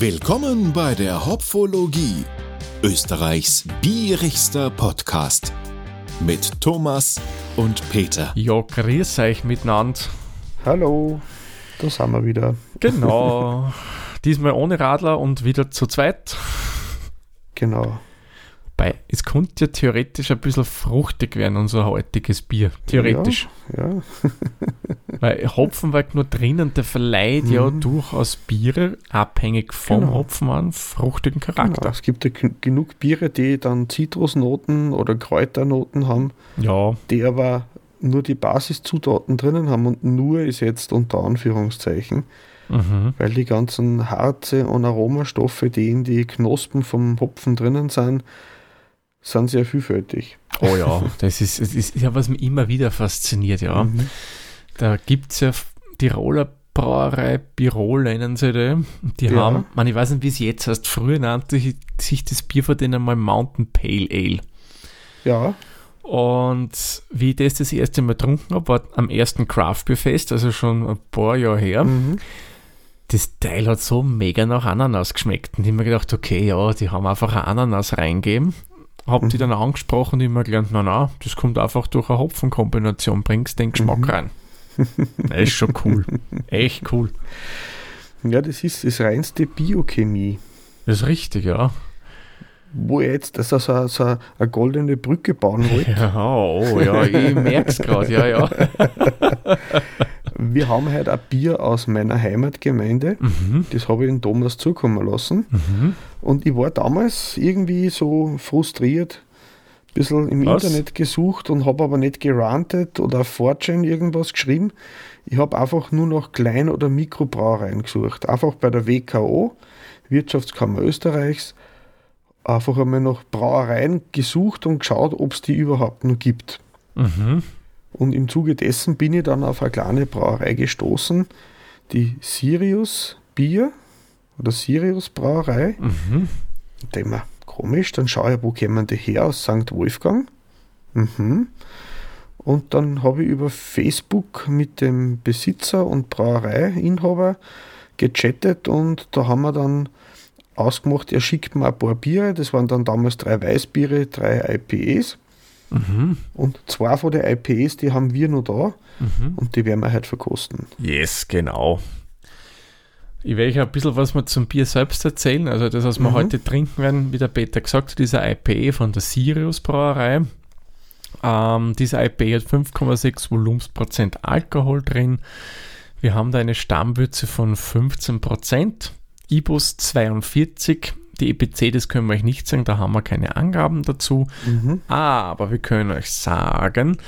Willkommen bei der Hopfologie, Österreichs bierigster Podcast mit Thomas und Peter. Ja, grüß euch miteinander. Hallo, da sind wir wieder. Genau. Diesmal ohne Radler und wieder zu zweit. Genau. Wobei, es könnte ja theoretisch ein bisschen fruchtig werden, unser heutiges Bier. Theoretisch. Ja. ja. Weil Hopfenwerk nur drinnen, der verleiht mhm. ja durchaus Biere, abhängig vom genau. Hopfen an, fruchtigen Charakter. Genau. Es gibt ja genug Biere, die dann Zitrusnoten oder Kräuternoten haben, ja. die aber nur die Basiszutaten drinnen haben und nur ist jetzt unter Anführungszeichen, mhm. weil die ganzen Harze und Aromastoffe, die in die Knospen vom Hopfen drinnen sind, sind sehr vielfältig. Oh ja, das ist, das ist ja, was mich immer wieder fasziniert, ja. Mhm. Da gibt es ja Tiroler Brauerei Birol nennen sie die. Die ja. haben, man, ich weiß nicht, wie es jetzt heißt, früher nannte sich das Bier von denen mal Mountain Pale Ale. Ja. Und wie ich das das erste Mal getrunken habe, war am ersten Craft Beer Fest, also schon ein paar Jahre her. Mhm. Das Teil hat so mega nach Ananas geschmeckt. Und ich habe mir gedacht, okay, ja, die haben einfach eine Ananas reingeben. Hab mhm. die dann angesprochen und immer gelernt, na na, das kommt einfach durch eine Hopfenkombination, bringst den Geschmack mhm. rein. Das ist schon cool. Echt cool. Ja, das ist das reinste Biochemie. Das ist richtig, ja. Wo ihr jetzt also so, so eine goldene Brücke bauen wollt. Ja, oh ja, ich merke es gerade, ja, ja. Wir haben heute ein Bier aus meiner Heimatgemeinde. Mhm. Das habe ich den Thomas zukommen lassen. Mhm. Und ich war damals irgendwie so frustriert, bisschen im Was? Internet gesucht und habe aber nicht gerantet oder auf Fortune irgendwas geschrieben. Ich habe einfach nur noch Klein- oder Mikrobrauereien gesucht. Einfach bei der WKO, Wirtschaftskammer Österreichs, einfach einmal nach Brauereien gesucht und geschaut, ob es die überhaupt noch gibt. Mhm. Und im Zuge dessen bin ich dann auf eine kleine Brauerei gestoßen, die Sirius Bier oder Sirius Brauerei. Mhm. Und denke komisch, dann schaue ich, wo kommen die her aus St. Wolfgang. Mhm. Und dann habe ich über Facebook mit dem Besitzer und Brauereiinhaber gechattet und da haben wir dann ausgemacht, er schickt mir ein paar Biere, das waren dann damals drei Weißbiere, drei IPAs. Mhm. Und zwei von den IPAs, die haben wir noch da mhm. und die werden wir heute verkosten. Yes, genau. Ich werde euch ein bisschen was mal zum Bier selbst erzählen. Also das, was wir mhm. heute trinken werden, wie der Peter gesagt hat, dieser IPA von der Sirius Brauerei. Ähm, dieser IPA hat 5,6 Volumensprozent Alkohol drin. Wir haben da eine Stammwürze von 15 Prozent. IBUS 42. Die EPC, das können wir euch nicht sagen, da haben wir keine Angaben dazu. Mhm. Aber wir können euch sagen,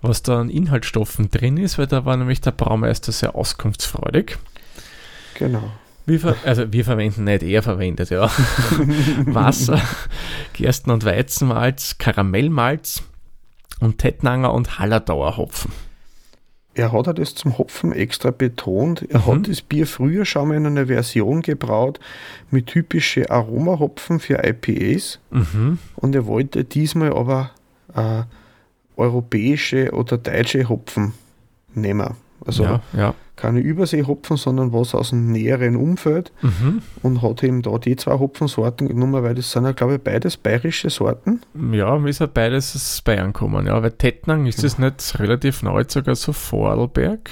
was da an Inhaltsstoffen drin ist, weil da war nämlich der Braumeister sehr auskunftsfreudig. Genau. Wir also wir verwenden nicht, er verwendet, ja. Wasser, Gersten- und Weizenmalz, Karamellmalz und Tettnanger und Hallertauer Hopfen. Er hat das zum Hopfen extra betont. Er mhm. hat das Bier früher schon mal in einer Version gebraut mit typischen Aromahopfen für IPAs. Mhm. Und er wollte diesmal aber äh, europäische oder deutsche Hopfen nehmen. Also ja, ja keine Überseehopfen, sondern was aus dem näheren Umfeld mhm. und hat eben da die zwei Hopfensorten genommen, weil das sind ja, glaube ich, beides bayerische Sorten. Ja, ist ja beides aus Bayern kommen, ja, weil Tettnang ist das nicht relativ neu, sogar so Vorarlberg?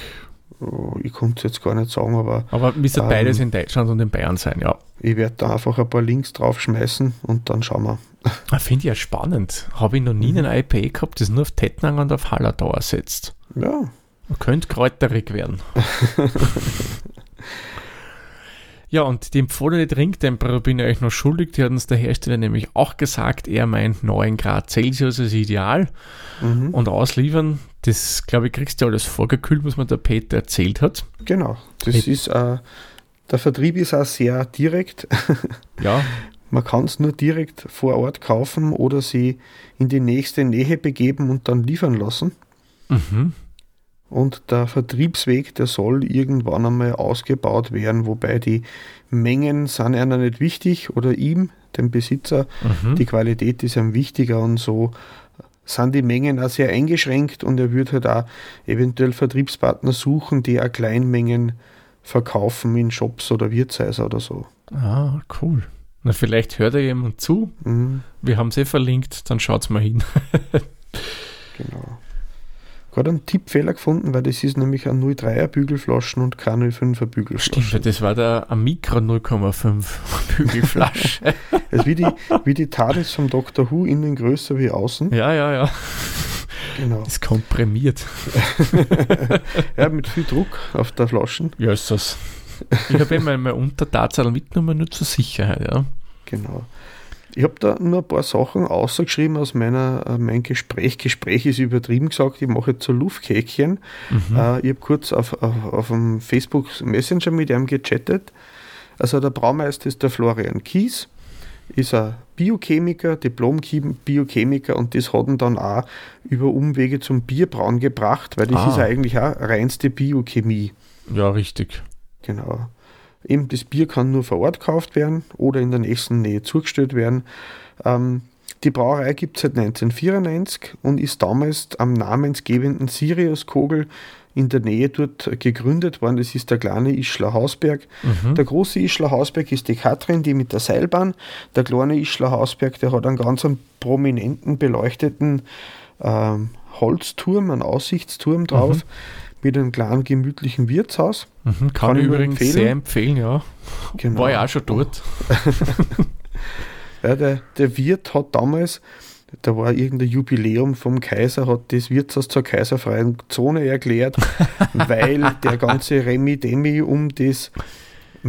Oh, ich konnte es jetzt gar nicht sagen, aber. Aber müsste ähm, beides in Deutschland und in Bayern sein, ja. Ich werde da einfach ein paar Links draufschmeißen und dann schauen wir. Ah, finde ich ja spannend. Habe ich noch nie mhm. einen IPA gehabt, das nur auf Tettnang und auf Hallertauer setzt. Ja, man könnte kräuterig werden. ja, und die empfohlene Trinktemperatur bin ich euch noch schuldig. Die hat uns der Hersteller nämlich auch gesagt, er meint 9 Grad Celsius ist ideal. Mhm. Und ausliefern, das glaube ich, kriegst du alles vorgekühlt, was mir der Peter erzählt hat. Genau, das Mit ist, äh, der Vertrieb ist auch sehr direkt. ja. Man kann es nur direkt vor Ort kaufen oder sie in die nächste Nähe begeben und dann liefern lassen. Mhm. Und der Vertriebsweg, der soll irgendwann einmal ausgebaut werden, wobei die Mengen sind einer nicht wichtig oder ihm, dem Besitzer, mhm. die Qualität ist ihm wichtiger und so sind die Mengen auch sehr eingeschränkt und er würde halt auch eventuell Vertriebspartner suchen, die auch Kleinmengen verkaufen in Shops oder Wirtshäuser oder so. Ah, cool. Na, vielleicht hört er jemand zu. Mhm. Wir haben es eh verlinkt, dann schaut's mal hin. genau. Gerade einen Tippfehler gefunden, weil das ist nämlich ein 03er Bügelflaschen und keine 05er Bügelflaschen. Stimmt, das war der Mikro 0,5 Bügelflasche. also wie die, wie die TARDIS vom Dr. Who innen größer wie außen. Ja, ja, ja. Genau. Ist komprimiert. ja, mit viel Druck auf der Flaschen. Ja, ist das. Ich habe immer meine Untertatsaal mitgenommen, nur zur Sicherheit, ja. Genau. Ich habe da nur ein paar Sachen ausgeschrieben aus meiner, äh, mein Gespräch. Gespräch ist übertrieben gesagt, ich mache jetzt so Lufthäkchen. Mhm. Äh, ich habe kurz auf, auf, auf dem Facebook Messenger mit ihm gechattet. Also der Braumeister ist der Florian Kies, ist ein Biochemiker, Diplom-Biochemiker und das hat ihn dann auch über Umwege zum Bierbrauen gebracht, weil das ah. ist eigentlich auch reinste Biochemie. Ja, richtig. Genau. Eben das Bier kann nur vor Ort gekauft werden oder in der nächsten Nähe zugestellt werden. Ähm, die Brauerei gibt es seit 1994 und ist damals am namensgebenden Sirius Kogel in der Nähe dort gegründet worden. Das ist der kleine Ischler Hausberg. Mhm. Der große Ischler Hausberg ist die Katrin, die mit der Seilbahn. Der kleine Ischler Hausberg, der hat einen ganz prominenten, beleuchteten ähm, Holzturm, einen Aussichtsturm drauf. Mhm mit einem kleinen gemütlichen Wirtshaus. Mhm, kann, kann, ich übrigens empfehlen. sehr empfehlen, ja. Genau. War ja auch schon dort. ja, der, der Wirt hat damals, da war irgendein Jubiläum vom Kaiser, hat das Wirtshaus zur kaiserfreien Zone erklärt, weil der ganze Remi-Demi um das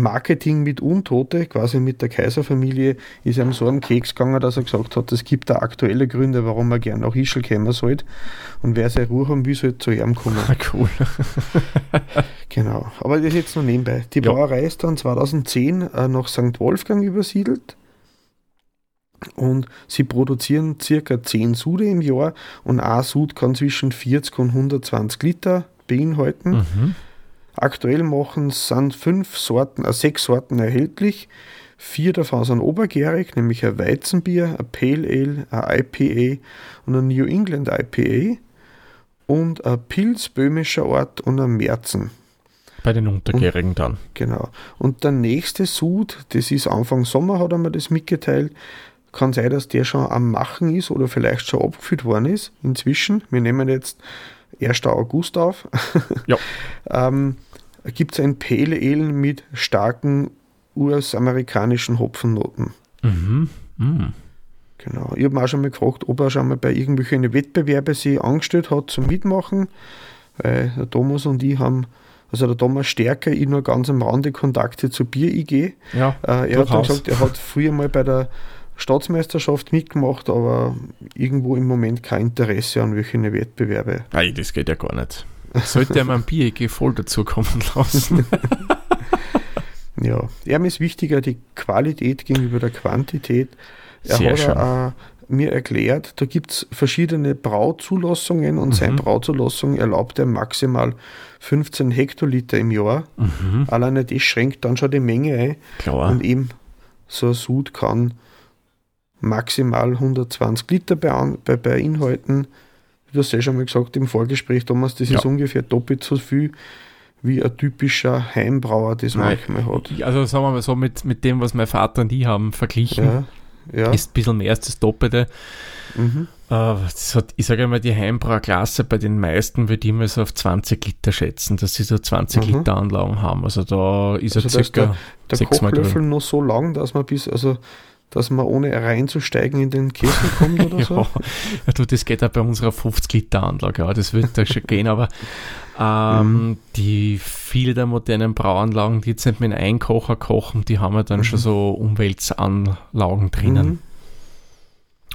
Marketing mit Untote, quasi mit der Kaiserfamilie, ist ihm so am Keks gegangen, dass er gesagt hat, es gibt da aktuelle Gründe, warum er gerne nach Ischl kommen sollte. Und wer seine Ruhe haben will, sollte zu ihm kommen. Cool. genau. Aber das ist jetzt noch nebenbei. Die ja. Brauerei ist dann 2010 äh, nach St. Wolfgang übersiedelt. Und sie produzieren circa 10 Sude im Jahr und ein Sud kann zwischen 40 und 120 Liter beinhalten. Mhm. Aktuell machen sind fünf Sorten, äh, sechs Sorten erhältlich. Vier davon sind obergärig, nämlich ein Weizenbier, ein Pale Ale, ein IPA und ein New England IPA und ein Pilz böhmischer Ort und ein Märzen. Bei den Untergärigen und, dann. Genau. Und der nächste Sud, das ist Anfang Sommer, hat er mir das mitgeteilt. Kann sein, dass der schon am Machen ist oder vielleicht schon abgefüllt worden ist inzwischen. Wir nehmen jetzt 1. August auf. Ja. ähm, gibt es ein Pale Ale mit starken US-amerikanischen Hopfennoten. Mhm. Mhm. Genau. Ich habe mir auch schon mal gefragt, ob er schon mal bei irgendwelchen Wettbewerben sich angestellt hat zum Mitmachen. Weil der Thomas und ich haben, also der Thomas stärker, ich nur ganz am Rande Kontakte zur Bier-IG. Ja, äh, er hat dann gesagt, er hat früher mal bei der Staatsmeisterschaft mitgemacht, aber irgendwo im Moment kein Interesse an welchen Wettbewerbe. Nein, das geht ja gar nicht. Sollte er mal ein Bier voll dazu kommen lassen. ja, ihm ist wichtiger die Qualität gegenüber der Quantität. Er Sehr hat schön. Auch, mir erklärt, da gibt es verschiedene Brauzulassungen und mhm. seine Brauzulassung erlaubt er maximal 15 Hektoliter im Jahr. Mhm. Alleine das schränkt dann schon die Menge ein. Klar. Und eben so ein Sud kann maximal 120 Liter beinhalten du hast ja schon mal gesagt im Vorgespräch, Thomas, das ja. ist ungefähr doppelt so viel wie ein typischer Heimbrauer das Nein, manchmal hat. Also sagen wir mal so, mit, mit dem, was mein Vater und ich haben verglichen, ja, ja. ist ein bisschen mehr als das Doppelte. Mhm. Uh, hat, ich sage einmal, die Heimbrauerklasse bei den meisten würde ich immer so auf 20 Liter schätzen, dass sie so 20 mhm. Liter Anlagen haben. Also da ist also er circa der, der Kochlöffel noch so lang, dass man bis, also dass man ohne reinzusteigen in den Kessel kommt oder so? Ja, du, das geht auch bei unserer 50-Liter-Anlage, ja, das wird da schon gehen, aber ähm, mhm. die viele der modernen Brauanlagen, die jetzt nicht mit einem Einkocher kochen, die haben ja dann mhm. schon so Umweltanlagen drinnen. Mhm.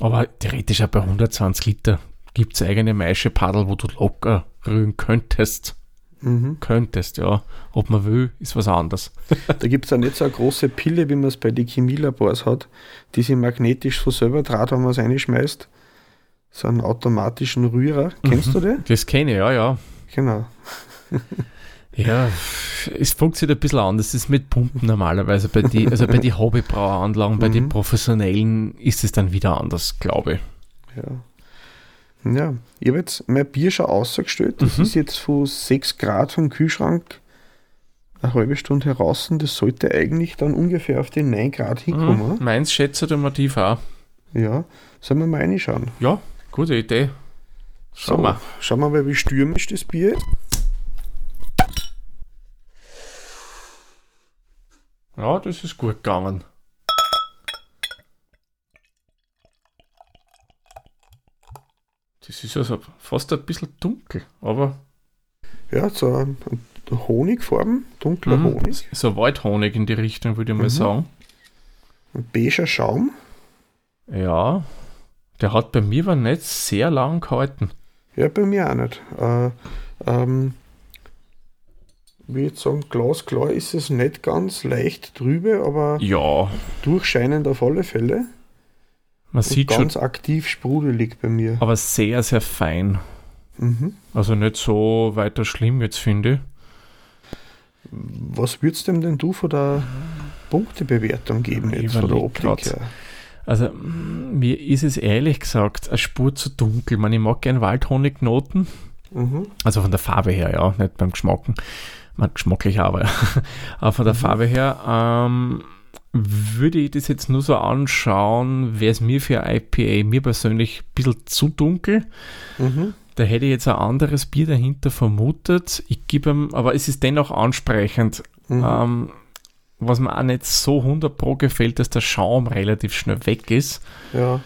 Aber theoretisch auch bei 120 Liter gibt es eigene Maischepaddel, wo du locker rühren könntest. Mhm. Könntest, ja. Ob man will, ist was anderes. da gibt es ja nicht so eine große Pille, wie man es bei den Chemielabors hat, die sich magnetisch so selber draht, wenn man es reinschmeißt. So einen automatischen Rührer. Kennst mhm. du den? Das kenne ich, ja, ja. Genau. ja, es funktioniert ein bisschen anders. Das ist mit Pumpen normalerweise. Bei die, also bei den Hobbybraueranlagen, bei mhm. den professionellen ist es dann wieder anders, glaube ich. Ja. Ja, ich habe jetzt mein Bier schon ausgestellt. Das mhm. ist jetzt von 6 Grad vom Kühlschrank eine halbe Stunde heraus. Das sollte eigentlich dann ungefähr auf den 9 Grad hinkommen. Mhm, meins schätzt mal tief auch. Ja, sollen wir mal reinschauen? Ja, gute Idee. Schauen so, wir. Schauen wir mal, wie stürmisch das Bier ist. Ja, das ist gut gegangen. Das ist also fast ein bisschen dunkel, aber. Ja, so ein Honigfarben, dunkler mhm, Honig. So Waldhonig in die Richtung, würde ich mal mhm. sagen. Ein beiger Schaum. Ja, der hat bei mir aber nicht sehr lang gehalten. Ja, bei mir auch nicht. Äh, ähm, wie jetzt sagen, glasklar ist es nicht ganz leicht trübe, aber ja. durchscheinend auf alle Fälle. Man sieht ganz schon. aktiv sprudelig bei mir. Aber sehr, sehr fein. Mhm. Also nicht so weiter schlimm jetzt finde. Was würdest du denn du von der Punktebewertung geben jetzt von der Optik her? Also mir ist es ehrlich gesagt eine Spur zu dunkel. Ich, meine, ich mag gerne Waldhonignoten. Mhm. Also von der Farbe her, ja, nicht beim Geschmacken. Man geschmacklich aber, aber von der mhm. Farbe her. Ähm, würde ich das jetzt nur so anschauen, wäre es mir für IPA mir persönlich ein bisschen zu dunkel. Mhm. Da hätte ich jetzt ein anderes Bier dahinter vermutet. Ich gebe ihm, aber es ist dennoch ansprechend. Mhm. Ähm, was mir auch nicht so 100 Pro gefällt, dass der Schaum relativ schnell weg ist. Ja,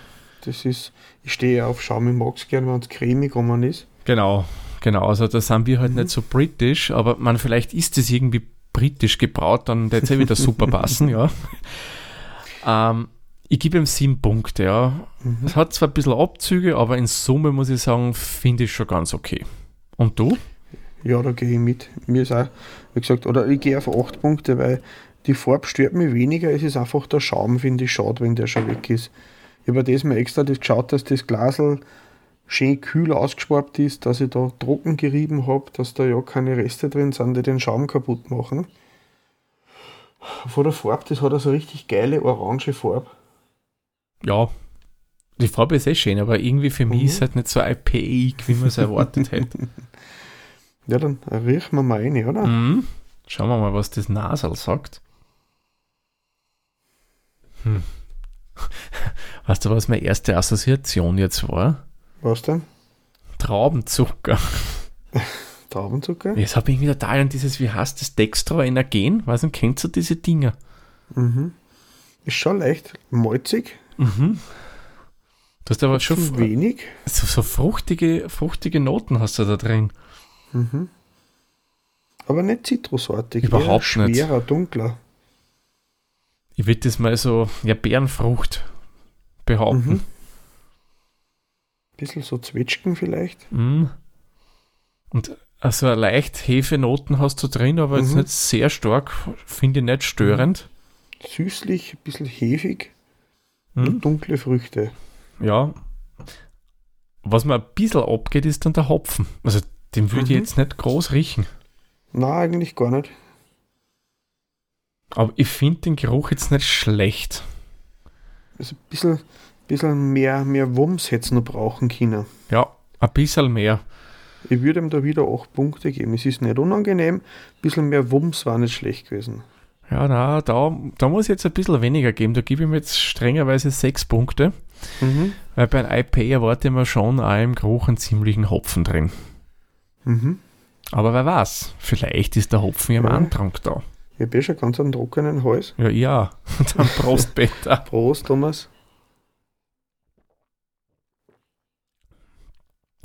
das ist, ich stehe ja auf Schaum, ich mag es gerne, wenn es cremig ist. Genau, genau. Also da sind wir halt mhm. nicht so britisch, aber man, vielleicht ist es irgendwie britisch gebraut, dann wird es ja wieder super passen, ja. Ähm, ich gebe ihm sieben Punkte, ja. Es hat zwar ein bisschen Abzüge, aber in Summe muss ich sagen, finde ich schon ganz okay. Und du? Ja, da gehe ich mit. Mir ist auch, wie gesagt, oder ich gehe auf acht Punkte, weil die Farbe stört mich weniger, es ist einfach der Schaum, finde ich, schade, wenn der schon weg ist. Ich habe diesmal extra das geschaut, dass das Glasel schön kühl ausgespart ist, dass ich da trocken gerieben habe, dass da ja keine Reste drin sind, die den Schaum kaputt machen. Von der Farbe, das hat also richtig geile orange Farbe. Ja, die Farbe ist eh schön, aber irgendwie für mhm. mich ist es halt nicht so IPA, wie man es erwartet hätte. Ja, dann riechen wir mal rein, oder? Mhm. Schauen wir mal, was das Nasal sagt. Hm. Weißt du, was meine erste Assoziation jetzt war? Was denn? Traubenzucker. Traubenzucker? Jetzt habe ich irgendwie total an dieses, wie heißt das, Dextroenergen? Was nicht, kennst du diese Dinger? Mhm. Ist schon leicht malzig. Mhm. Du hast aber schon wenig. So, so, fruchtige, fruchtige Noten hast du da drin. Mhm. Aber nicht zitrusartig. Überhaupt schwerer, nicht. Schwerer, dunkler. Ich würde das mal so, ja, Bärenfrucht behaupten. Mhm. Bisschen so Zwetschgen vielleicht. Mhm. Und also leicht Hefenoten hast du drin, aber mhm. jetzt nicht sehr stark, finde ich nicht störend. Süßlich, ein bisschen hefig mhm. und dunkle Früchte. Ja. Was mir ein bisschen abgeht, ist dann der Hopfen. Also den würde ich mhm. jetzt nicht groß riechen. Na, eigentlich gar nicht. Aber ich finde den Geruch jetzt nicht schlecht. Also ein bisschen, bisschen mehr, mehr Wumms hätte es noch brauchen können. Ja, ein bisschen mehr. Ich würde ihm da wieder 8 Punkte geben. Es ist nicht unangenehm, ein bisschen mehr Wumms war nicht schlecht gewesen. Ja, na, da, da muss ich jetzt ein bisschen weniger geben. Da gebe ich ihm jetzt strengerweise 6 Punkte. Mhm. Weil bei einem IP erwarte mir schon auch im Geruch einen ziemlichen Hopfen drin. Mhm. Aber wer weiß, vielleicht ist der Hopfen ja im Antrag da. Ich habe eh schon ganz einen trockenen Hals. Ja, ja. Dann Prost, Peter. Prost, Thomas.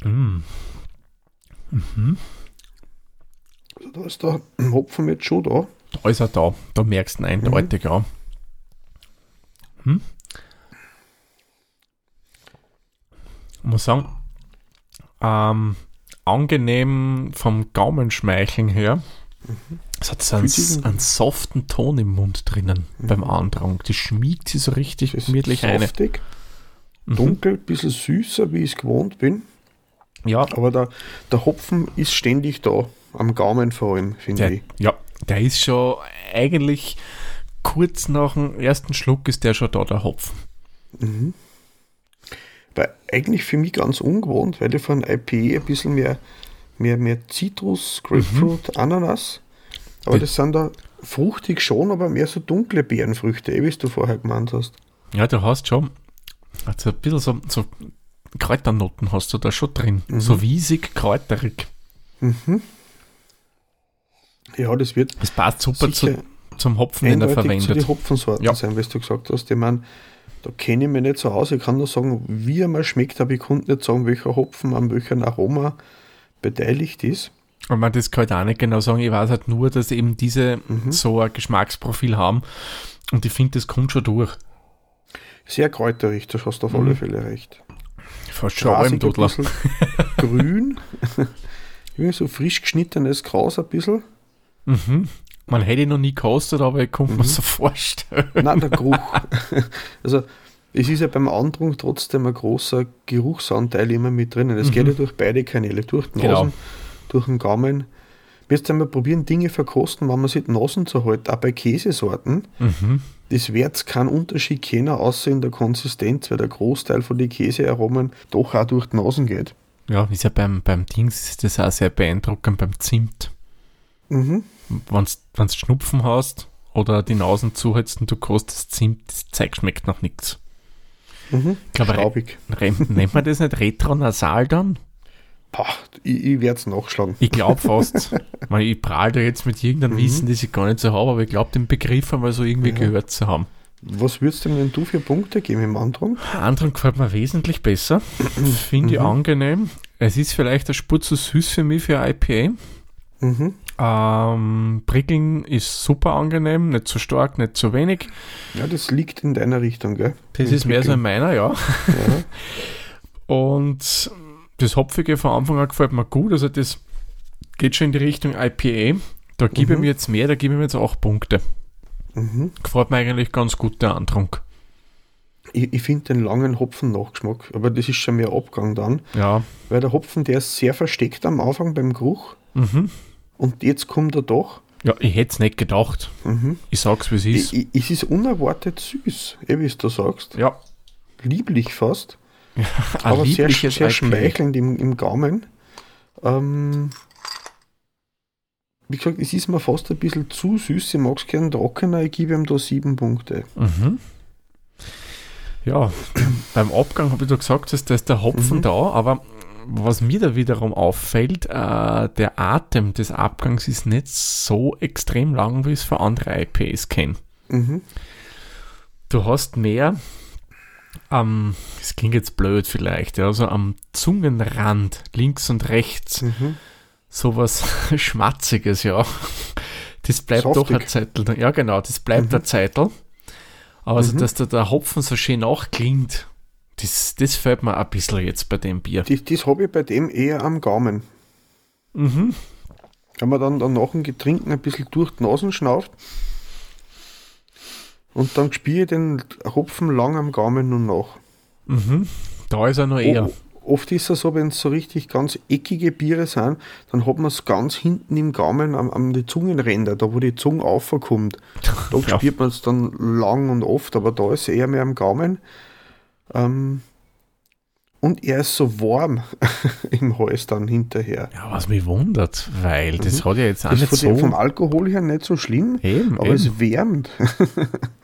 Mm. Mhm. Also da ist der Hopfen jetzt schon da. Da ist er da. Da merkst du ihn eindeutig, mhm. ja. Hm? Ich muss sagen, ähm, angenehm vom Gaumenschmeicheln her. Mhm. Es hat so einen, einen, soften Ton im Mund drinnen mhm. beim Andrang. Die schmiegt sie so richtig gemütlich ein. Softig, mhm. dunkel, ein bisschen süßer, wie ich es gewohnt bin. Ja. Aber der, der Hopfen ist ständig da, am Gaumen vor allem, finde ich. Ja, der ist schon eigentlich kurz nach dem ersten Schluck ist der schon da, der Hopfen. Mhm. Weil eigentlich für mich ganz ungewohnt, weil ich von IPA ein bisschen mehr, mehr, mehr Zitrus, Grapefruit, mhm. Ananas Aber das sind da fruchtig schon, aber mehr so dunkle Beerenfrüchte, eh, wie du vorher gemeint hast. Ja, du hast schon also ein bisschen so, so Kräuternoten hast du da schon drin. Mhm. So wiesig, kräuterig. Mhm. Ja, das wird. Das passt super zu, zum Hopfen, den er verwendet. Zu die Hopfensorten ja. sein, was du gesagt hast. Ich meine, da kenne ich mich nicht so aus. Ich kann nur sagen, wie er mal schmeckt, aber ich konnte nicht sagen, welcher Hopfen an welchem Aroma beteiligt ist. Und man das kann ich auch nicht genau sagen. Ich weiß halt nur, dass eben diese mhm. so ein Geschmacksprofil haben. Und ich finde, das kommt schon durch. Sehr kräuterig, das hast du auf mhm. alle Fälle recht. Schon ein grün. so frisch geschnittenes Gras ein bisschen. Mhm. Man hätte ihn noch nie gekostet, aber ich konnte mhm. mir so vorstellen. Nein, der Geruch. also, es ist ja beim Andrung trotzdem ein großer Geruchsanteil immer mit drinnen. Es mhm. geht ja durch beide Kanäle, durch die genau. Nasen, genau. durch den Gaumen. Jetzt einmal probieren, Dinge verkosten, wenn man sich die Nasen zu halten, auch bei Käsesorten. Mhm. Das wird keinen Unterschied kennen, außer in der Konsistenz, weil der Großteil von den Käsearomen doch auch durch die Nasen geht. Ja, ist ja beim, beim Dings ist das auch sehr beeindruckend, beim Zimt. Mhm. Wenn du Schnupfen hast oder die Nasen zuhältst und du kostest Zimt, das Zeug schmeckt noch nichts. Mhm. Ich glaube, nennt man das nicht retronasal dann? Boah, ich, ich werde es nachschlagen. Ich glaube fast. ich, ich prahle da jetzt mit irgendeinem mhm. Wissen, das ich gar nicht so habe, aber ich glaube, den Begriff einmal so irgendwie ja. gehört zu haben. Was würdest du denn du für Punkte geben im Andrung? Andrung gefällt mir wesentlich besser. Finde ich mhm. angenehm. Es ist vielleicht ein Spur zu süß für mich für IPA. Mhm. Ähm, Prickeln ist super angenehm, nicht zu stark, nicht zu wenig. Ja, das liegt in deiner Richtung, gell? Das Im ist mehr so in meiner, ja. ja. Und das Hopfige von Anfang an gefällt mir gut. Also das geht schon in die Richtung IPA. Da gebe mhm. ich mir jetzt mehr, da gebe ich mir jetzt auch Punkte. Mhm. Gefällt mir eigentlich ganz gut der Antrunk. Ich, ich finde den langen Hopfen-Nachgeschmack, aber das ist schon mehr Abgang dann. Ja. Weil der Hopfen, der ist sehr versteckt am Anfang beim Geruch. Mhm. Und jetzt kommt er doch. Ja, ich hätte es nicht gedacht. Mhm. Ich sag's, wie es ist. Es ist unerwartet süß, eh, wie du sagst. Ja. Lieblich fast. Aber sehr, sehr schmeichelnd im, im Gaumen. Ähm, wie gesagt, es ist mir fast ein bisschen zu süß. Ich mag es gerne trockener. Ich gebe ihm da sieben Punkte. Mhm. Ja, beim Abgang habe ich da gesagt, dass da ist der Hopfen mhm. da, aber was mir da wiederum auffällt, äh, der Atem des Abgangs ist nicht so extrem lang, wie es für andere IPs kennen. Mhm. Du hast mehr am, das klingt jetzt blöd vielleicht, ja, also am Zungenrand, links und rechts, mhm. sowas Schmatziges, ja. Das bleibt Softig. doch ein Zettel. Ja, genau, das bleibt mhm. ein Zettel. Aber also, mhm. dass da der Hopfen so schön nachklingt, das, das fällt mir ein bisschen jetzt bei dem Bier. Das, das habe ich bei dem eher am Gaumen. Mhm. Wenn man dann, dann nach dem Getränken ein bisschen durch die Nasen schnauft, und dann spiele ich den Hopfen lang am Gaumen nur nach. Mhm. Da ist er noch eher. O oft ist es so, wenn es so richtig ganz eckige Biere sind, dann hat man es ganz hinten im Gaumen am, am die Zungenränder, da wo die Zunge aufkommt. Da ja. spürt man es dann lang und oft, aber da ist es eher mehr am Gaumen. Ähm, und er ist so warm im Hals dann hinterher. Ja, was mich wundert, weil das mhm. hat ja jetzt auch das nicht so... Vom Alkohol her nicht so schlimm, eben, aber eben. es wärmt.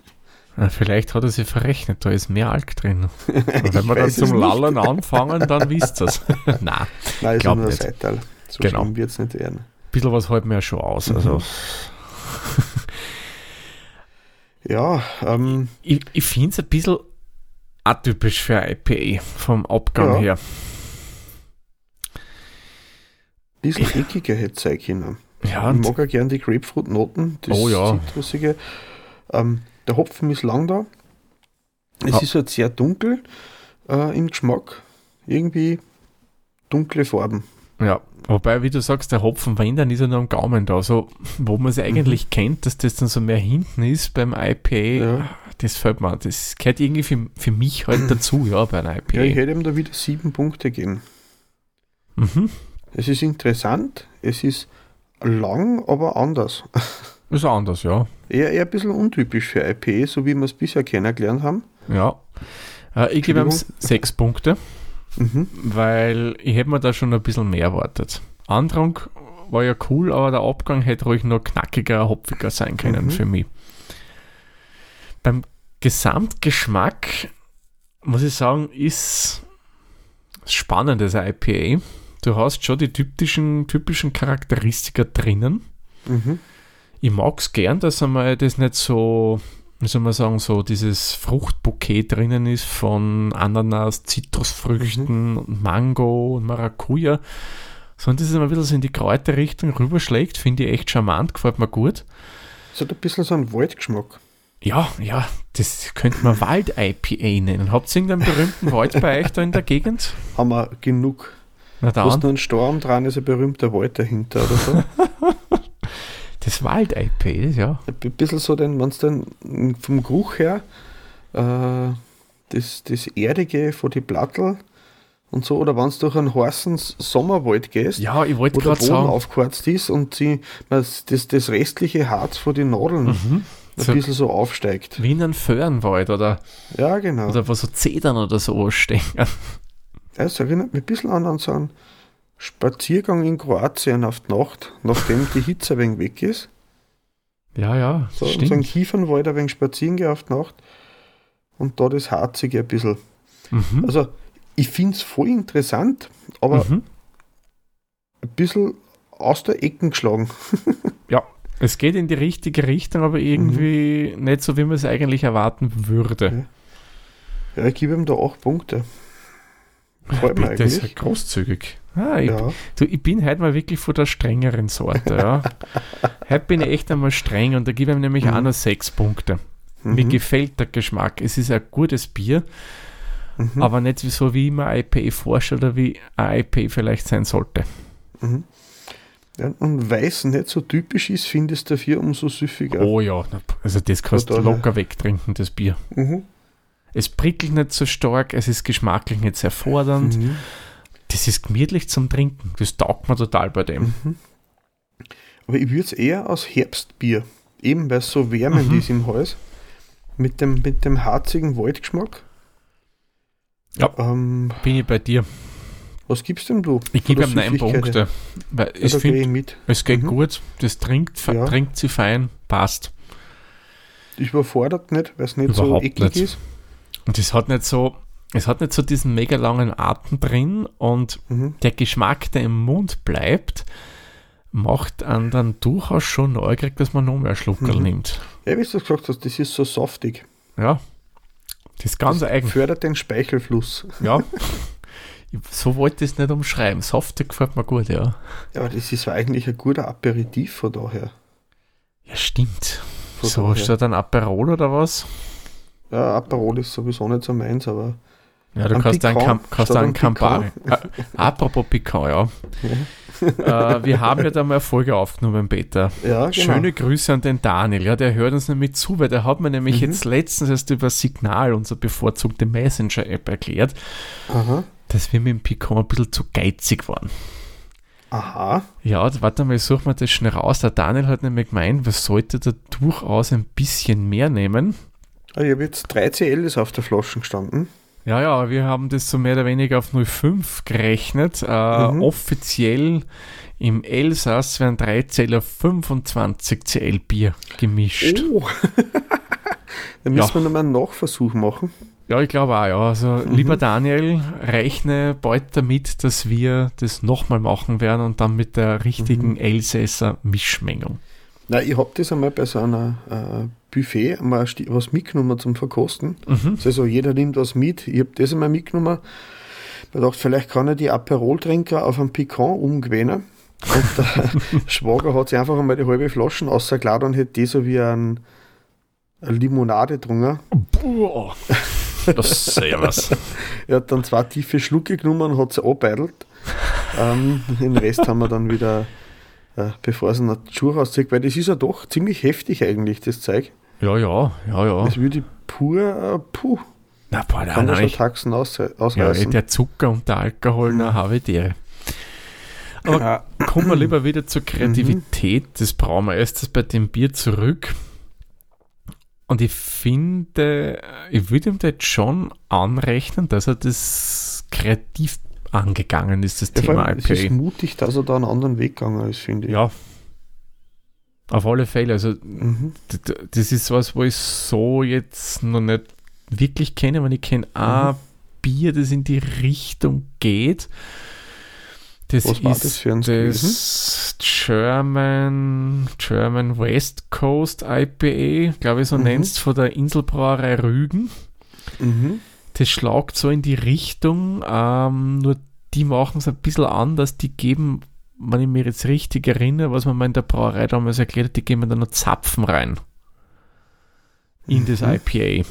Vielleicht hat er sich verrechnet, da ist mehr Alk drin. Und wenn wir dann zum Lallen anfangen, dann wisst ihr es. Nein, Nein, ist nur ein Seiteil. So genau. wird es nicht werden. Ein bisschen was halten wir ja schon aus. Also. Mhm. ja, ähm, ich, ich finde es ein bisschen atypisch für IPA vom Abgang ja. her. Bisschen ja. eckiger hätte es sein Ja, ich mag ja gerne die Grapefruit-Noten, das oh, ja. Zitrusige. Ähm, der Hopfen ist lang da. Es ah. ist halt sehr dunkel äh, im Geschmack. Irgendwie dunkle Farben. Ja, wobei, wie du sagst, der Hopfen, wenn, dann ist er noch am Gaumen da. So, wo man es eigentlich mhm. kennt, dass das dann so mehr hinten ist beim IPA, ja. das fällt mir. Das gehört irgendwie für, für mich halt dazu, ja, bei einem IPA. Ja, ich hätte ihm da wieder sieben Punkte gegeben. Mhm. Es ist interessant, es ist lang, aber anders. Ist anders, ja. Eher, eher ein bisschen untypisch für IP, so wie wir es bisher kennengelernt haben. Ja. Äh, ich gebe ihm sechs Punkte, mhm. weil ich hätte mir da schon ein bisschen mehr erwartet. Andrang war ja cool, aber der Abgang hätte ruhig noch knackiger, hopfiger sein können mhm. für mich. Beim Gesamtgeschmack muss ich sagen, ist spannend, das IPA. Du hast schon die typischen, typischen Charakteristika drinnen. Mhm. Ich mag es gern, dass einmal das nicht so, wie soll man sagen, so dieses Fruchtbouquet drinnen ist von Ananas, Zitrusfrüchten, mhm. Mango und Maracuja, sondern dass es immer ein bisschen so in die Kräuterrichtung rüberschlägt, finde ich echt charmant, gefällt mir gut. Es hat ein bisschen so einen Waldgeschmack. Ja, ja, das könnte man Wald-IPA nennen. Habt ihr irgendeinen berühmten Wald bei euch da in der Gegend? Haben wir genug. Na dann. Hast nur einen Sturm dran, ist ein berühmter Wald dahinter oder so. das Wald-IPA, ja. Ein bisschen so, wenn es dann vom Geruch her äh, das, das Erdige von den Plattel und so, oder wenn du durch einen heißen Sommerwald gehst, ja, ich wollte wo der Boden sagen. aufgeheizt ist und sie, das, das restliche Harz von den Nadeln mhm ein so bisschen so aufsteigt. Wie in einem Föhrenwald oder, ja, genau. oder wo so Zedern oder so stehen. Das erinnert mich ein bisschen an so einen Spaziergang in Kroatien auf die Nacht, nachdem die Hitze ein wenig weg ist. Ja, ja. So, stimmt. so ein Kiefernwald ein wenig spazieren gehen auf die Nacht und da das Harzige ein bisschen. Mhm. Also, ich finde es voll interessant, aber mhm. ein bisschen aus der Ecken geschlagen. ja, es geht in die richtige Richtung, aber irgendwie mhm. nicht so, wie man es eigentlich erwarten würde. Ja, ich gebe ihm da auch Punkte. Freut mich Das ist großzügig. Ah, ich, ja. du, ich bin heute mal wirklich von der strengeren Sorte. Ja. heute bin ich echt einmal streng und da gebe ich ihm nämlich mhm. auch noch sechs Punkte. Mhm. Mir gefällt der Geschmack. Es ist ein gutes Bier, mhm. aber nicht so, wie ich mir IPA vorstelle oder wie ein IPA vielleicht sein sollte. Mhm. Ja, und weiß nicht so typisch ist, findest du dafür umso süffiger. Oh ja, also das kannst du locker wegtrinken, das Bier. Mhm. Es prickelt nicht so stark, es ist geschmacklich nicht sehr fordernd. Mhm. Das ist gemütlich zum Trinken. Das taugt mir total bei dem. Mhm. Aber ich würde es eher aus Herbstbier, eben weil es so wärmend mhm. ist im Hals, mit dem, mit dem harzigen Waldgeschmack. Ja, ähm, bin ich bei dir. Was gibst denn du? Ich gebe ihm neun Punkte. Weil ja, ich finde, es geht mhm. gut, das trinkt, ja. trinkt sie fein, passt. Ich überfordert nicht, weil es nicht Überhaupt so eklig nicht. ist. Und es hat nicht so, es hat nicht so diesen mega langen Atem drin und mhm. der Geschmack, der im Mund bleibt, macht einen dann durchaus schon neugierig, dass man noch mehr Schluckerl mhm. nimmt. Ja, wie du gesagt hast, das ist so saftig. Ja. Das ist ganz das eigen. Fördert den Speichelfluss. Ja. So wollte ich es nicht umschreiben. Softig gefällt mir gut, ja. Ja, aber das ist eigentlich ein guter Aperitif von daher. Ja, stimmt. Von so, daher. statt ein Aperol oder was? Ja, Aperol ist sowieso nicht so meins, aber. Ja, du kannst einen, kannst einen Campari. Äh, apropos Picant, ja. ja. äh, wir haben ja da mal eine Folge aufgenommen, Peter. Ja, genau. Schöne Grüße an den Daniel. Ja, der hört uns nämlich zu, weil der hat mir nämlich mhm. jetzt letztens erst über Signal, unsere bevorzugte Messenger-App, erklärt. Aha dass wir mit dem Picon ein bisschen zu geizig waren. Aha. Ja, warte mal, ich suche mir das schnell raus. Der Daniel hat nämlich gemeint, wir sollten da durchaus ein bisschen mehr nehmen. Ah, ich habe jetzt 3 CL ist auf der Flasche gestanden. Ja, ja, wir haben das so mehr oder weniger auf 0,5 gerechnet. Äh, mhm. Offiziell im Elsass werden 3 Zeller 25 CL Bier gemischt. Oh. Dann müssen ja. wir nochmal einen Nachversuch machen. Ja, ich glaube auch, ja. Also, mhm. lieber Daniel, rechne bald damit, dass wir das nochmal machen werden und dann mit der richtigen mhm. Elsässer Mischmengung. Na, ich habe das einmal bei so einer äh, Buffet einmal was mitgenommen zum Verkosten. Mhm. Also jeder nimmt was mit. Ich habe das einmal mitgenommen. Ich dachte, vielleicht kann er die Aperol-Trinker auf einen Piquant umgewöhnen. Und der Schwager hat sich einfach einmal die halbe Flaschen ausgeladen und hätte die so wie ein, eine Limonade getrunken. Boah. Das ist sehr was. er hat dann zwei tiefe Schlucke genommen und hat sie abbeidelt. ähm, den Rest haben wir dann wieder, äh, bevor es eine Schuhe rauszieht, weil das ist ja doch ziemlich heftig eigentlich, das Zeug. Ja, ja, ja, ja. Das würde pur, äh, puh. Na, boah, kann nein, schon Taxen aus, ausreißen. Ja, der Zucker und der Alkohol, na, habe ich dir. Aber ja. kommen wir lieber wieder zur Kreativität mhm. des Braumeisters bei dem Bier zurück. Und ich finde, ich würde ihm das schon anrechnen, dass er das kreativ angegangen ist, das Ja, Thema allem, es ist IPA. mutig, dass er da einen anderen Weg gegangen ist, finde ich. Ja. Auf alle Fälle. Also, Mhm. das ist was, wo ich so jetzt noch nicht wirklich kenne, weil ich kenne ein Bier, das in die Richtung geht. Das Was war ist das für eins das German, German West Coast IPA, glaube ich, so Mhm. nennst von der Inselbrauerei Rügen. Mhm. Das schlagt so in die Richtung, ähm, nur die machen es ein bisschen anders. Die geben, wenn ich mir jetzt richtig erinnere, was man mal in der Brauerei damals erklärt hat, die geben da noch Zapfen rein in das Mhm. IPA.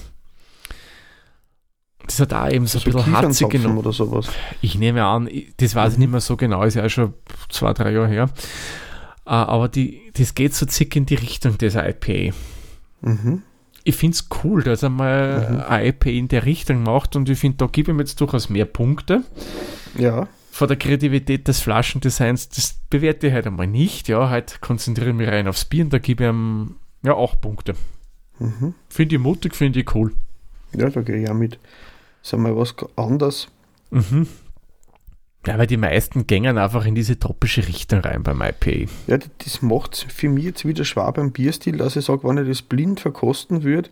Das hat auch eben so ein So bisschen harzig genommen. oder sowas. Ich nehme an, ich- das weiß ich Mhm. nicht mehr so genau, ist ja auch schon zwei, drei Jahre her. Äh, Aber die, das geht so zick in die Richtung des IPA. Mhm. Ich finde es cool, dass er mal Mhm. ein IPA in der Richtung macht und ich finde, da gebe ich ihm jetzt durchaus mehr Punkte. Ja. Von der Kreativität des Flaschendesigns, das bewerte ich heute einmal nicht. Ja, heute konzentriere ich mich rein aufs Bier und da gebe ich ihm ja, auch Punkte. Mhm. Finde ich mutig, finde ich cool. Ja, da gehe ich auch mit. Sag mal was anderes. Mhm. Ja, weil die meisten gängen einfach in diese tropische Richtung rein beim IPA. Ja, das macht für mich jetzt wieder schwer beim Bierstil, dass ich sage, wenn ich das blind verkosten würde,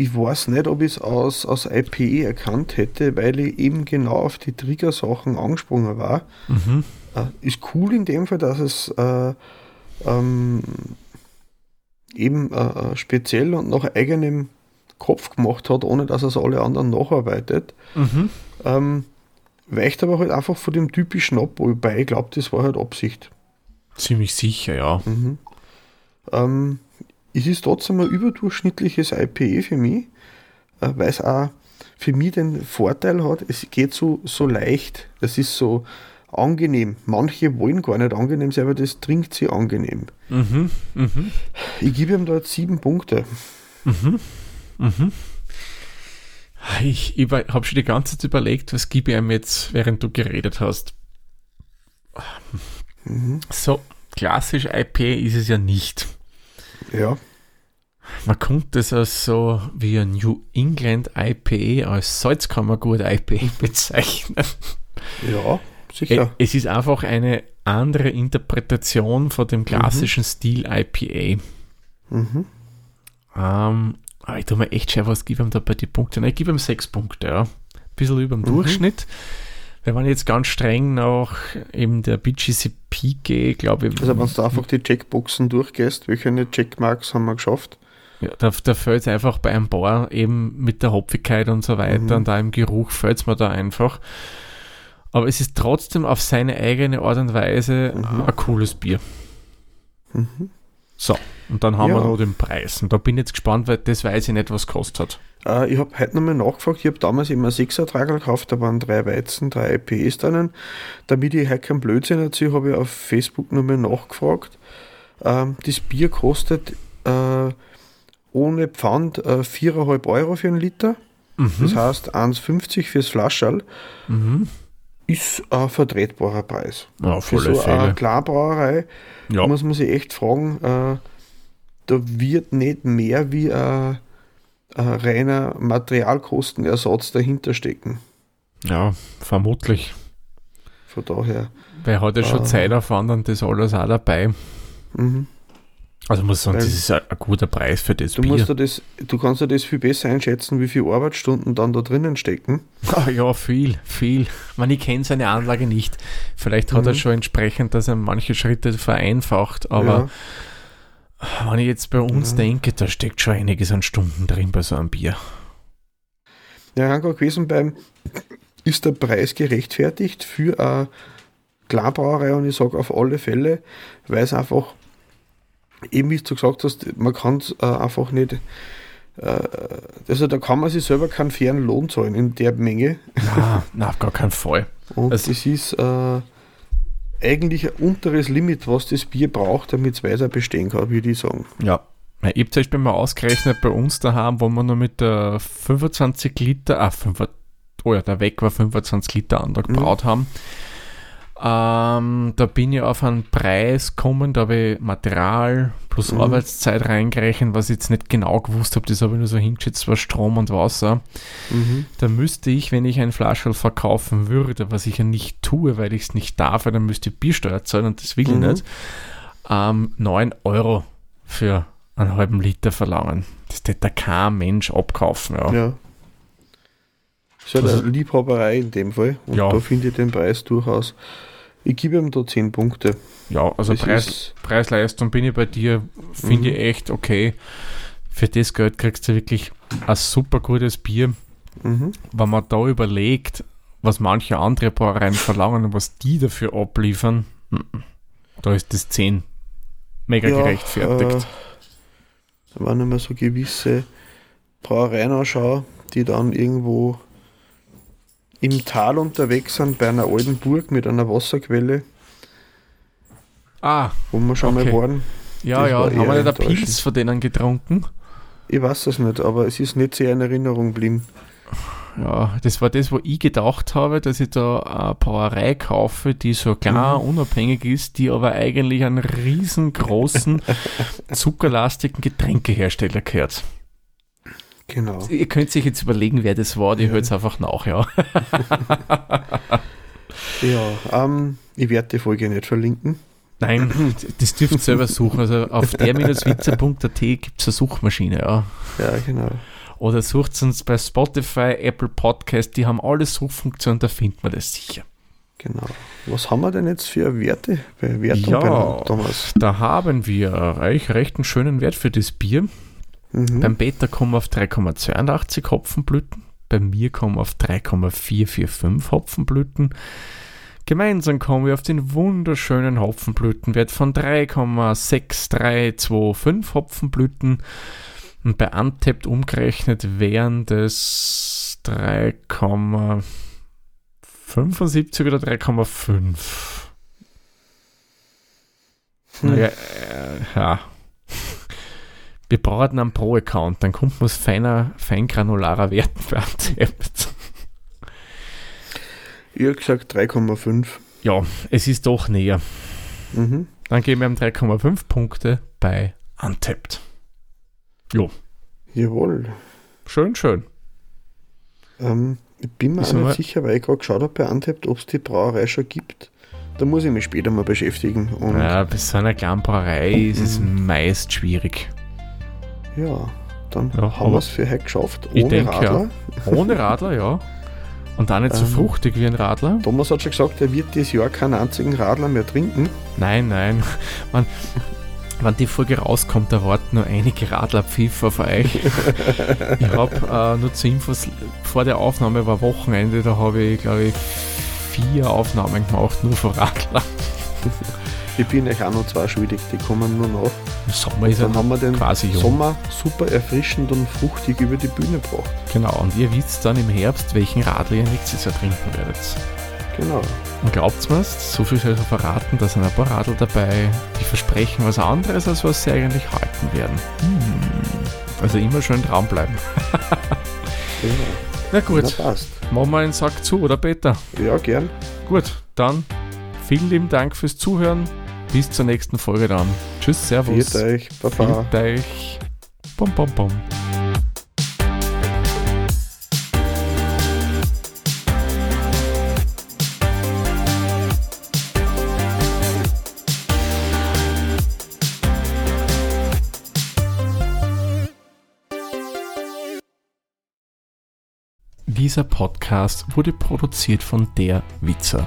ich weiß nicht, ob ich es aus, aus IPA erkannt hätte, weil ich eben genau auf die Triggersachen angesprungen war. Mhm. Äh, ist cool in dem Fall, dass es äh, ähm, eben äh, äh, speziell und nach eigenem Kopf gemacht hat, ohne dass es alle anderen nacharbeitet. Mhm. Ähm, weicht aber halt einfach von dem typischen ab, wobei ich glaube, das war halt Absicht. Ziemlich sicher, ja. Mhm. Ähm, es ist trotzdem ein überdurchschnittliches IPA für mich, äh, weil es auch für mich den Vorteil hat, es geht so, so leicht, es ist so angenehm. Manche wollen gar nicht angenehm sein, aber das trinkt sie angenehm. Mhm. Mhm. Ich gebe ihm da jetzt sieben Punkte. Mhm. Mhm. Ich habe schon die ganze Zeit überlegt, was gebe ich ihm jetzt, während du geredet hast. Mhm. So, klassisch IPA ist es ja nicht. Ja, Man kommt das als so wie ein New England IPA, als Salzkammergut IPA bezeichnen. ja, Äh, sicher. Es ist einfach eine andere Interpretation von dem klassischen Stil IPA. Mhm. Ähm, aber ich tue mir echt schwer, was gebe ihm da bei den Punkten? Ich gebe ihm sechs Punkte, ja. Ein bisschen über dem Mhm. Durchschnitt. Wenn man jetzt ganz streng nach eben der BGCP gehe, glaube ich, Also wenn du einfach die Checkboxen durchgehst, welche Checkmarks haben wir geschafft? ja, da, da fällt es einfach bei einem Bar eben mit der Hopfigkeit und so weiter Mhm. und da im Geruch fällt es mir da einfach. Aber es ist trotzdem auf seine eigene Art und Weise Mhm. ein cooles Bier. Mhm. So, und dann haben Ja. wir noch den Preis. Und da bin ich jetzt gespannt, weil das weiß ich nicht, was kostet hat. Äh, ich habe heute nochmal nachgefragt, ich habe damals immer 6er Tragel gekauft, da waren drei Weizen, drei IPs drinnen. Damit ich heute keinen Blödsinn erzähle, habe ich auf Facebook nochmal nachgefragt. Ähm, das Bier kostet äh, ohne Pfand äh, 4,5 Euro für einen Liter. Das Mhm. heißt 1,50 fürs Flascherl Mhm. Ist ein vertretbarer Preis. Ja, Für so eine Fälle. Kleinbrauerei Ja. muss man sich echt fragen, äh, da wird nicht mehr wie ein, ein reiner Materialkostenersatz dahinter stecken. ja, vermutlich. Von daher. Weil hat ja schon Ah. Zeitaufwand und das alles auch dabei. Mhm. Also muss ich sagen, Weil- das ist ein, ein guter Preis für das Du, Bier. musst dir das, du kannst dir das viel besser einschätzen, wie viele Arbeitsstunden dann da drinnen stecken. Ah, ja, viel, viel. Man, ich kenne seine Anlage nicht. Vielleicht hat er Mhm. schon entsprechend, dass er manche Schritte vereinfacht, aber wenn ich jetzt bei uns Ja. denke, da steckt schon einiges an Stunden drin bei so einem Bier. Ja, Rango gewesen beim, ist der Preis gerechtfertigt für eine Kleinbrauerei und ich sage auf alle Fälle, weil es einfach, eben wie du gesagt hast, man kann es äh, einfach nicht, äh, also da kann man sich selber keinen fairen Lohn zahlen in der Menge Na, na, auf gar keinen Fall. und Also- das ist äh, eigentlich ein unteres Limit, was das Bier braucht, damit es weiter bestehen kann, würde ich sagen. Ja. Ich habe zum Beispiel mal ausgerechnet bei uns daheim, wo wir nur mit der 25 Liter, ah, 5, oh ja, der weg war 25 Liter Antrag Mhm. gebraut haben. Ähm, da bin ich auf einen Preis gekommen, da habe ich Material plus mhm. Arbeitszeit reingerechnet, was ich jetzt nicht genau gewusst habe, das habe ich nur so hingeschätzt, war Strom und Wasser. Mhm. Da müsste ich, wenn ich ein Flaschel verkaufen würde, was ich ja nicht tue, weil ich es nicht darf, dann müsste ich Biersteuer zahlen und das will ich mhm. nicht, ähm, 9 Euro für einen halben Liter verlangen. Das hätte kein Mensch abkaufen. Ja. ja. Das ist ja also, eine Liebhaberei in dem Fall. Und ja. da finde ich den Preis durchaus ich gebe ihm da 10 Punkte. Ja, also Preis, Preis-Leistung bin ich bei dir, finde mhm. ich echt okay. Für das Geld kriegst du wirklich ein super gutes Bier. Mhm. Wenn man da überlegt, was manche andere Brauereien verlangen und was die dafür abliefern, da ist das 10 mega ja, gerechtfertigt. Äh, wenn ich mir so gewisse Brauereien anschaue, die dann irgendwo im Tal unterwegs sind, bei einer alten Burg mit einer Wasserquelle. Ah. Wo wir schon okay. mal waren. Ja, das ja, haben wir nicht einen Pilz von denen getrunken? Ich weiß es nicht, aber es ist nicht sehr in Erinnerung geblieben. Ja, das war das, wo ich gedacht habe, dass ich da eine Brauerei kaufe, die so klar mhm. unabhängig ist, die aber eigentlich einen riesengroßen, zuckerlastigen Getränkehersteller gehört. Genau. Ihr könnt sich jetzt überlegen, wer das war, die ja. hört es einfach nach, ja. ja, ähm, ich werde die Folge nicht verlinken. Nein, das dürft ihr selber suchen. Also auf der-witzer.at gibt es eine Suchmaschine, ja. Ja, genau. Oder sucht uns bei Spotify, Apple Podcast, die haben alle Suchfunktionen, da findet man das sicher. Genau. Was haben wir denn jetzt für Werte bei Wertung ja, Thomas? Da haben wir eigentlich recht einen schönen Wert für das Bier. Mhm. Beim Beta kommen wir auf 3,82 Hopfenblüten. Bei mir kommen wir auf 3,445 Hopfenblüten. Gemeinsam kommen wir auf den wunderschönen Hopfenblütenwert von 3,6325 Hopfenblüten. Und bei Untapped umgerechnet wären das 3,75 oder 3,5. Hm. Äh, ja, wir brauchen einen Pro-Account, dann kommt man aus feiner, feingranularer Werten beantwortet. Ich habe gesagt 3,5. Ja, es ist doch näher. Mhm. Dann geben wir ihm 3,5 Punkte bei Untapped. Jo. Jawohl. Schön, schön. Ähm, ich bin mir auch nicht sicher, weil ich gerade geschaut habe bei Untapped, ob es die Brauerei schon gibt. Da muss ich mich später mal beschäftigen. Ja, bei so einer kleinen Brauerei ist es mhm. meist schwierig. Ja, dann ja, haben wir es für heute geschafft. Ohne denke, Radler. Ja. Ohne Radler, ja. Und auch nicht so ähm, fruchtig wie ein Radler. Thomas hat schon gesagt, er wird dieses Jahr keinen einzigen Radler mehr trinken. Nein, nein. Man, wenn die Folge rauskommt, erwarten nur einige Radlerpfiffer für euch. ich habe äh, nur zu Infos, vor der Aufnahme war Wochenende, da habe ich, glaube ich, vier Aufnahmen gemacht, nur für Radler. Ich bin euch auch noch zwei schuldig, die kommen nur noch. Im Sommer ist Dann haben wir den quasi Sommer super erfrischend und fruchtig über die Bühne gebracht. Genau, und ihr wisst dann im Herbst, welchen Radler ihr nächstes Jahr trinken werdet. Genau. Und glaubt mir, so viel soll ich verraten, da sind ein paar Radl dabei, die versprechen was anderes, als was sie eigentlich halten werden. Hm. Also immer schön dran bleiben. ja. Na gut, Na, passt. machen wir einen Sack zu, oder Peter? Ja, gern. Gut, dann vielen lieben Dank fürs Zuhören. Bis zur nächsten Folge dann. Tschüss, Servus. Viert euch. Baba. Viert euch. Bom, bom, bom. Dieser Podcast wurde produziert von der Witzer.